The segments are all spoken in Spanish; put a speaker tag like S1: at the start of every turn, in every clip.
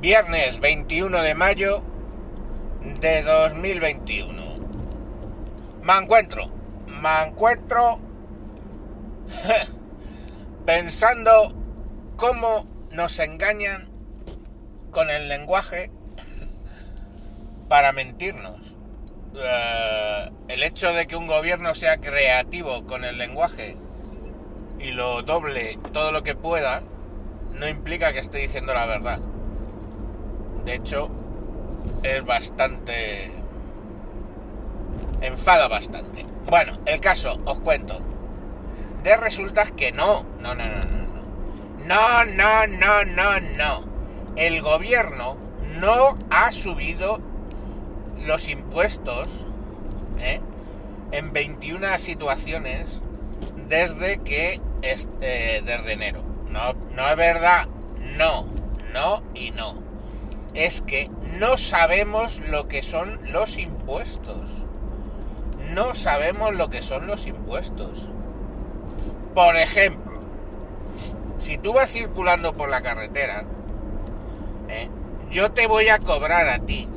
S1: Viernes 21 de mayo de 2021. Me encuentro, me encuentro pensando cómo nos engañan con el lenguaje para mentirnos. Eh, el hecho de que un gobierno sea creativo con el lenguaje y lo doble todo lo que pueda, no implica que esté diciendo la verdad. De hecho, es bastante... enfada bastante. Bueno, el caso, os cuento. De resulta que no, no, no, no, no, no. No, no, no, no, no. El gobierno no ha subido los impuestos ¿eh? en 21 situaciones desde que este, desde enero. No, no es verdad, no, no y no. Es que no sabemos lo que son los impuestos. No sabemos lo que son los impuestos. Por ejemplo, si tú vas circulando por la carretera, ¿eh? yo te voy a cobrar a ti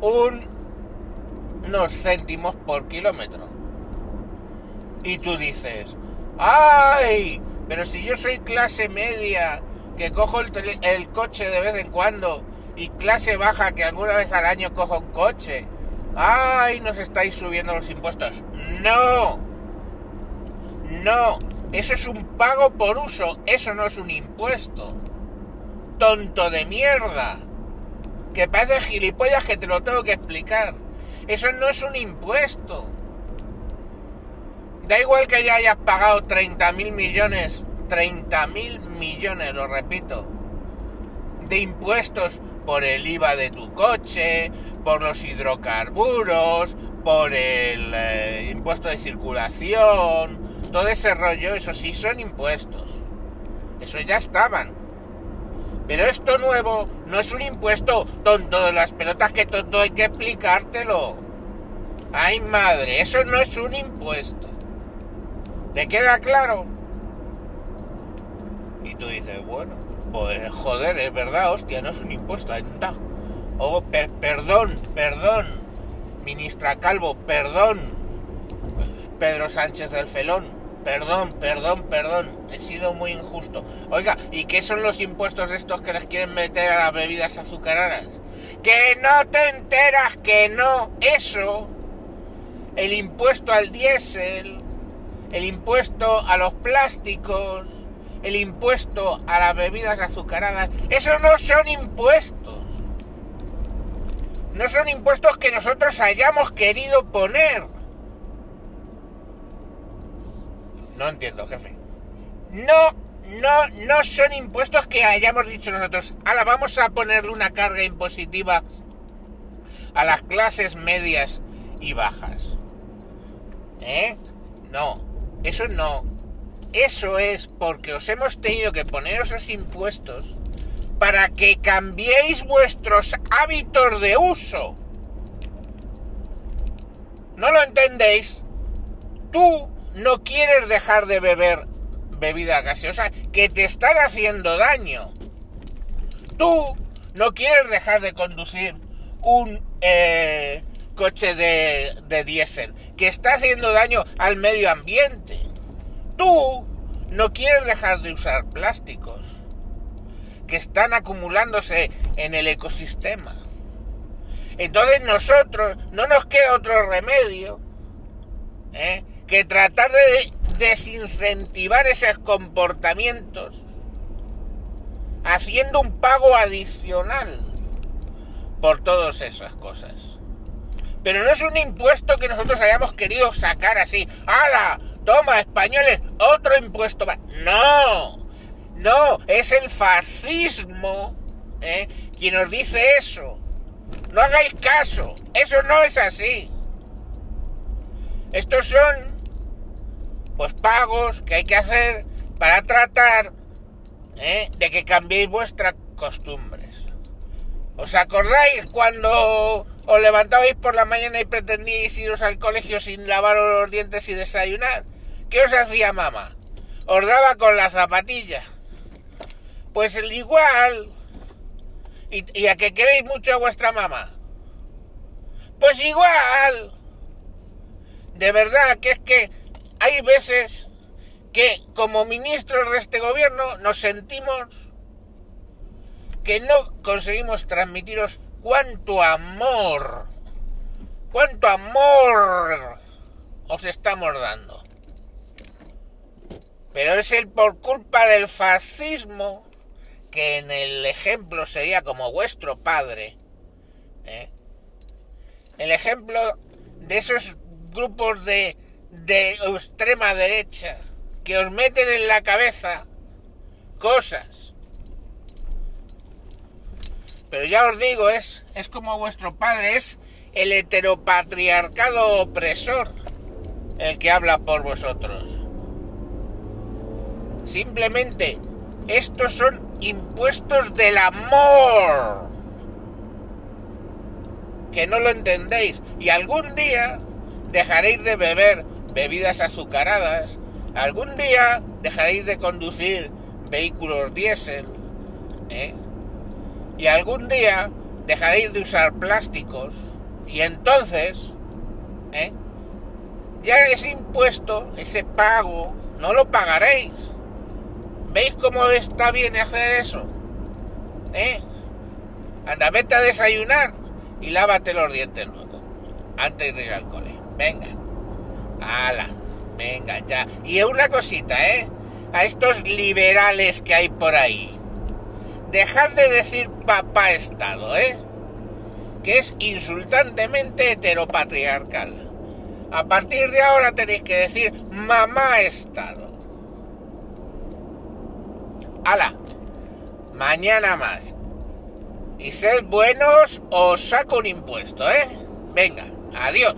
S1: unos céntimos por kilómetro. Y tú dices, ¡ay! Pero si yo soy clase media, que cojo el, el, coche de vez en cuando, y clase baja, que alguna vez al año cojo un coche, ¡ay! Nos estáis subiendo los impuestos. ¡No! No, eso es un pago por uso, eso no es un impuesto. Tonto de mierda. Que parece gilipollas que te lo tengo que explicar. Eso no es un impuesto. Da igual que ya hayas pagado 30 mil millones, 30 mil millones, lo repito, de impuestos por el IVA de tu coche, por los hidrocarburos, por el eh, impuesto de circulación, todo ese rollo, eso sí son impuestos. Eso ya estaban. Pero esto nuevo no es un impuesto tonto de las pelotas que tonto hay que explicártelo. Ay madre, eso no es un impuesto. ¿Te queda claro? Tú dices, bueno, pues joder, es verdad, hostia, no es un impuesto. Anda. Oh, per perdón, perdón. Ministra Calvo, perdón. Pedro Sánchez del Felón, perdón, perdón, perdón. He sido muy injusto. Oiga, ¿y qué son los impuestos estos que les quieren meter a las bebidas azucaradas? Que no te enteras que no. Eso. El impuesto al diésel, el impuesto a los plásticos, el impuesto a las bebidas azucaradas, esos no son impuestos. No son impuestos que nosotros hayamos querido poner. No entiendo, jefe. No, no, no son impuestos que hayamos dicho nosotros. Ahora vamos a ponerle una carga impositiva a las clases medias y bajas. ¿Eh? No, eso no. Eso es porque os hemos tenido que poner esos impuestos para que cambiéis vuestros hábitos de uso. ¿No lo entendéis? Tú no quieres dejar de beber bebida gaseosa que te están haciendo daño. Tú no quieres dejar de conducir un eh, coche de, de diésel que está haciendo daño al medio ambiente. Tú no quieres dejar de usar plásticos que están acumulándose en el ecosistema. Entonces nosotros no nos queda otro remedio ¿eh? que tratar de desincentivar esos comportamientos haciendo un pago adicional por todas esas cosas. Pero no es un impuesto que nosotros hayamos querido sacar así. ¡Hala! Toma, españoles, otro impuesto más. No, no, es el fascismo ¿eh? quien nos dice eso. No hagáis caso, eso no es así. Estos son pues pagos que hay que hacer para tratar ¿eh? de que cambiéis vuestras costumbres. ¿Os acordáis cuando os levantabais por la mañana y pretendíais iros al colegio sin lavaros los dientes y desayunar? ¿Qué os hacía mamá? Os daba con la zapatilla. Pues el igual, ¿Y, a que queréis mucho a vuestra mamá? Pues igual. De verdad que es que hay veces que como ministros de este gobierno nos sentimos que no conseguimos transmitiros cuánto amor, cuánto amor os estamos dando. Pero es el por culpa del fascismo, que en el ejemplo sería como vuestro padre, ¿eh? el ejemplo de esos grupos de, de extrema derecha que os meten en la cabeza cosas. Pero ya os digo, es, es como vuestro padre, es el heteropatriarcado opresor el que habla por vosotros. Simplemente, estos son impuestos del amor. Que no lo entendéis. Y algún día dejaréis de beber bebidas azucaradas. Algún día dejaréis de conducir vehículos diésel. ¿eh? Y algún día dejaréis de usar plásticos. Y entonces, ¿eh? ya ese impuesto, ese pago, no lo pagaréis. ¿Veis cómo está bien hacer eso? ¿Eh? Anda, vete a desayunar y lávate los dientes luego, antes de ir al cole. Venga. Ala, venga ya. Y una cosita, ¿eh? A estos liberales que hay por ahí. Dejad de decir papá Estado, ¿eh? Que es insultantemente heteropatriarcal. A partir de ahora tenéis que decir mamá Estado. ¡Hala! Mañana más. Y sed buenos, os saco un impuesto, ¿eh? Venga, adiós.